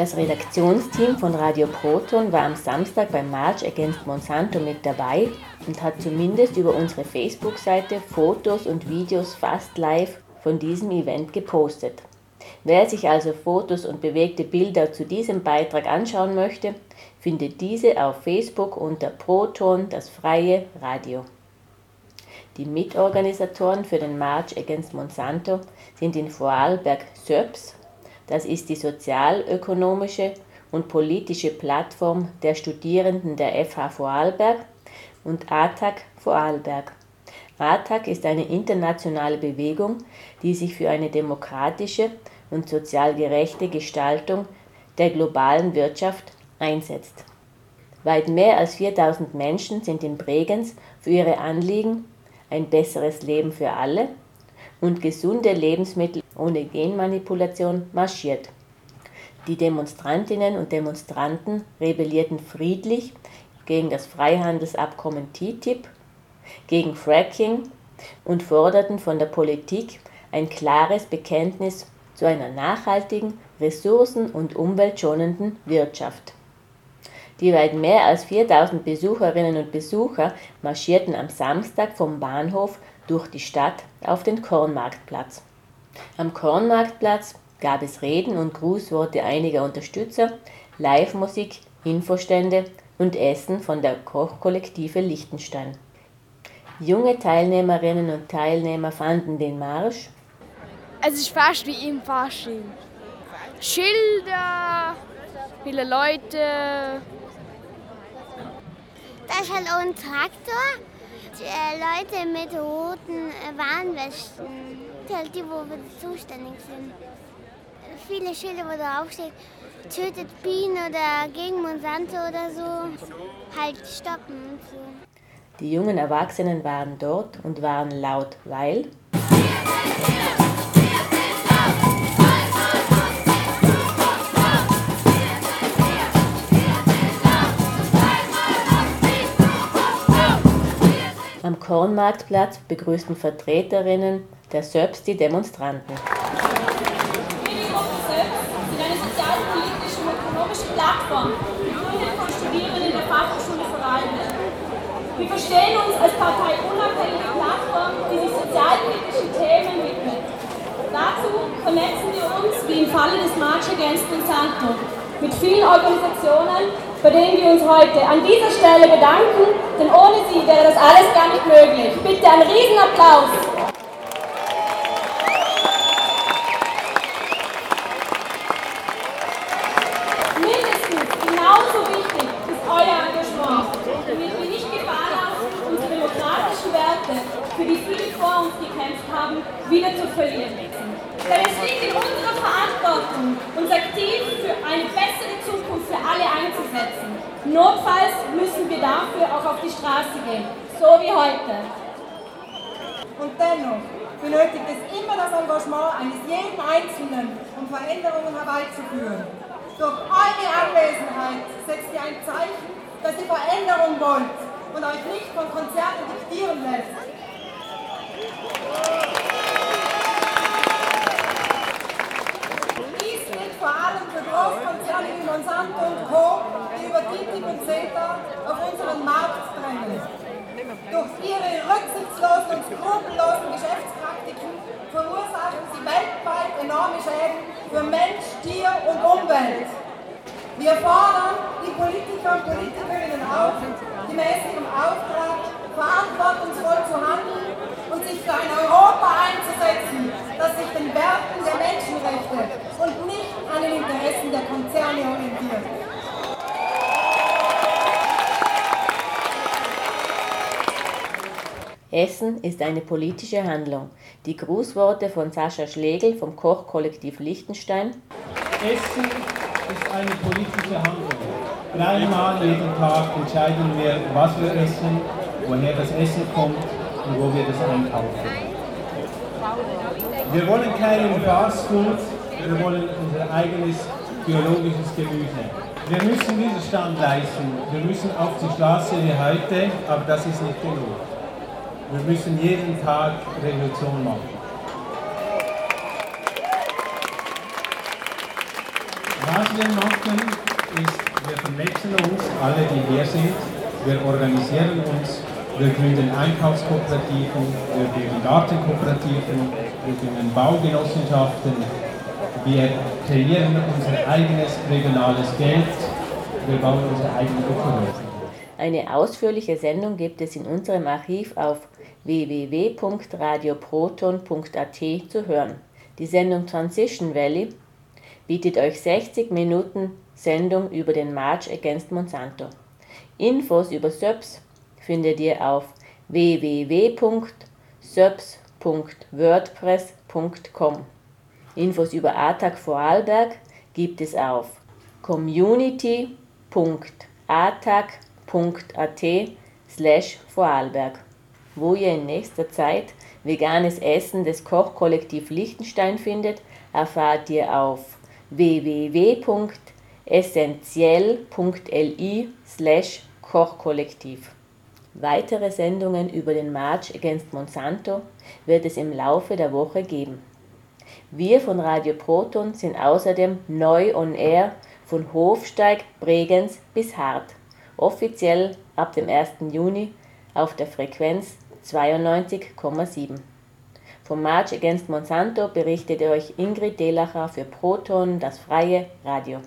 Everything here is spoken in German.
Das Redaktionsteam von Radio Proton war am Samstag beim March Against Monsanto mit dabei und hat zumindest über unsere Facebook-Seite Fotos und Videos fast live von diesem Event gepostet. Wer sich also Fotos und bewegte Bilder zu diesem Beitrag anschauen möchte, findet diese auf Facebook unter Proton das freie Radio. Die Mitorganisatoren für den March Against Monsanto sind in Vorarlberg SÖPS, das ist die sozialökonomische und politische Plattform der Studierenden der FH Vorarlberg und ATAC Vorarlberg. ATAC ist eine internationale Bewegung, die sich für eine demokratische und sozial gerechte Gestaltung der globalen Wirtschaft einsetzt. Weit mehr als 4000 Menschen sind in Bregenz für ihre Anliegen ein besseres Leben für alle und gesunde Lebensmittel ohne Genmanipulation marschiert. Die Demonstrantinnen und Demonstranten rebellierten friedlich gegen das Freihandelsabkommen TTIP, gegen Fracking und forderten von der Politik ein klares Bekenntnis zu einer nachhaltigen, ressourcen- und umweltschonenden Wirtschaft. Die weit mehr als 4000 Besucherinnen und Besucher marschierten am Samstag vom Bahnhof durch die Stadt auf den Kornmarktplatz. Am Kornmarktplatz gab es Reden und Grußworte einiger Unterstützer, Live-Musik, Infostände und Essen von der Kochkollektive Liechtenstein. Junge Teilnehmerinnen und Teilnehmer fanden den Marsch. Es ist fast wie im Fasching. Schilder, viele Leute, da ist halt auch ein Traktor. Äh, Leute mit roten äh, Warnwesten. Die, wo wir zuständig sind. Viele Schilder, wo draufsteht, tötet Bienen oder gegen Monsanto oder so. Halt stoppen und so. Die jungen Erwachsenen waren dort und waren laut, weil Am Kornmarktplatz begrüßten Vertreterinnen der SÖPS die Demonstranten. SÖPS sind eine sozialpolitische und ökonomische Plattform, gegründet von Studierenden der Fachhochschule Vorarlberg. Wir verstehen uns als parteiunabhängige Plattform, die sich sozialpolitischen Themen widmet. Dazu vernetzen wir uns, wie im Falle des March Against Monsanto, mit vielen Organisationen, bei denen wir uns heute an dieser Stelle bedanken, denn ohne sie wäre das alles gar nicht möglich. Bitte einen Riesenapplaus. Mindestens genauso wichtig ist euer Engagement, damit wir nicht Gefahr laufen, unsere demokratischen Werte, für die viele vor uns gekämpft haben, wieder zu verlieren. Denn es liegt in unserer Verantwortung, uns aktiv für eine bessere Zukunft für alle einzusetzen. Notfalls müssen wir dafür auch auf die Straße gehen, so wie heute. Und dennoch benötigt es immer das Engagement eines jeden Einzelnen, um Veränderungen herbeizuführen. Durch eure Anwesenheit setzt ihr ein Zeichen, dass ihr Veränderung wollt und euch nicht von Konzerten diktieren lässt. Dies gilt vor allem für Großkonzerne wie Monsanto und Co., die über TTIP und CETA auf unseren Markt drängen. Durch ihre rücksichtslosen und skrupellosen Geschäftspraktiken verursachen sie weltweit enorme Schäden für Mensch, Tier und Umwelt. Wir fordern die Politiker und Politikerinnen auf, gemäß ihrem Auftrag verantwortungsvoll zu handeln und sich für ein Europa einzusetzen, das sich den Werten der Menschenrechte und nicht an den Interessen der Konzerne orientiert. Essen ist eine politische Handlung. Die Grußworte von Sascha Schlegel vom Kochkollektiv Liechtenstein. Essen ist eine politische Handlung. Dreimal jeden Tag entscheiden wir, was wir essen, woher das Essen kommt und wo wir das einkaufen. Wir wollen keinen Fastfood, wir wollen unser eigenes biologisches Gemüse. Wir müssen Widerstand leisten, wir müssen auf die Straße wie heute, aber das ist nicht genug. Wir müssen jeden Tag Revolution machen. Was wir machen, ist, wir vernetzen uns, alle, die hier sind. Wir organisieren uns, wir gründen Einkaufskooperativen, wir gründen Gartenkooperativen, wir gründen Baugenossenschaften, wir kreieren unser eigenes regionales Geld, wir bauen unsere eigene Ökonomie. Eine ausführliche Sendung gibt es in unserem Archiv auf www.radioproton.at zu hören. Die Sendung Transition Valley bietet euch 60 Minuten Sendung über den March Against Monsanto. Infos über SÖPS findet ihr auf www.söps.wordpress.com. Infos über ATAC Vorarlberg gibt es auf community.atac.at slash Vorarlberg, wo ihr in nächster Zeit veganes Essen des Kochkollektiv Liechtenstein findet, erfahrt ihr auf www.essentiell.li slash Kochkollektiv. Weitere Sendungen über den March Against Monsanto wird es im Laufe der Woche geben. Wir von Radio Proton sind außerdem neu on air von Hofsteig, Bregenz bis Hart, offiziell ab dem 1. Juni auf der Frequenz 92,7. Vom March Against Monsanto berichtet euch Ingrid Delacher für Proton, das freie Radio.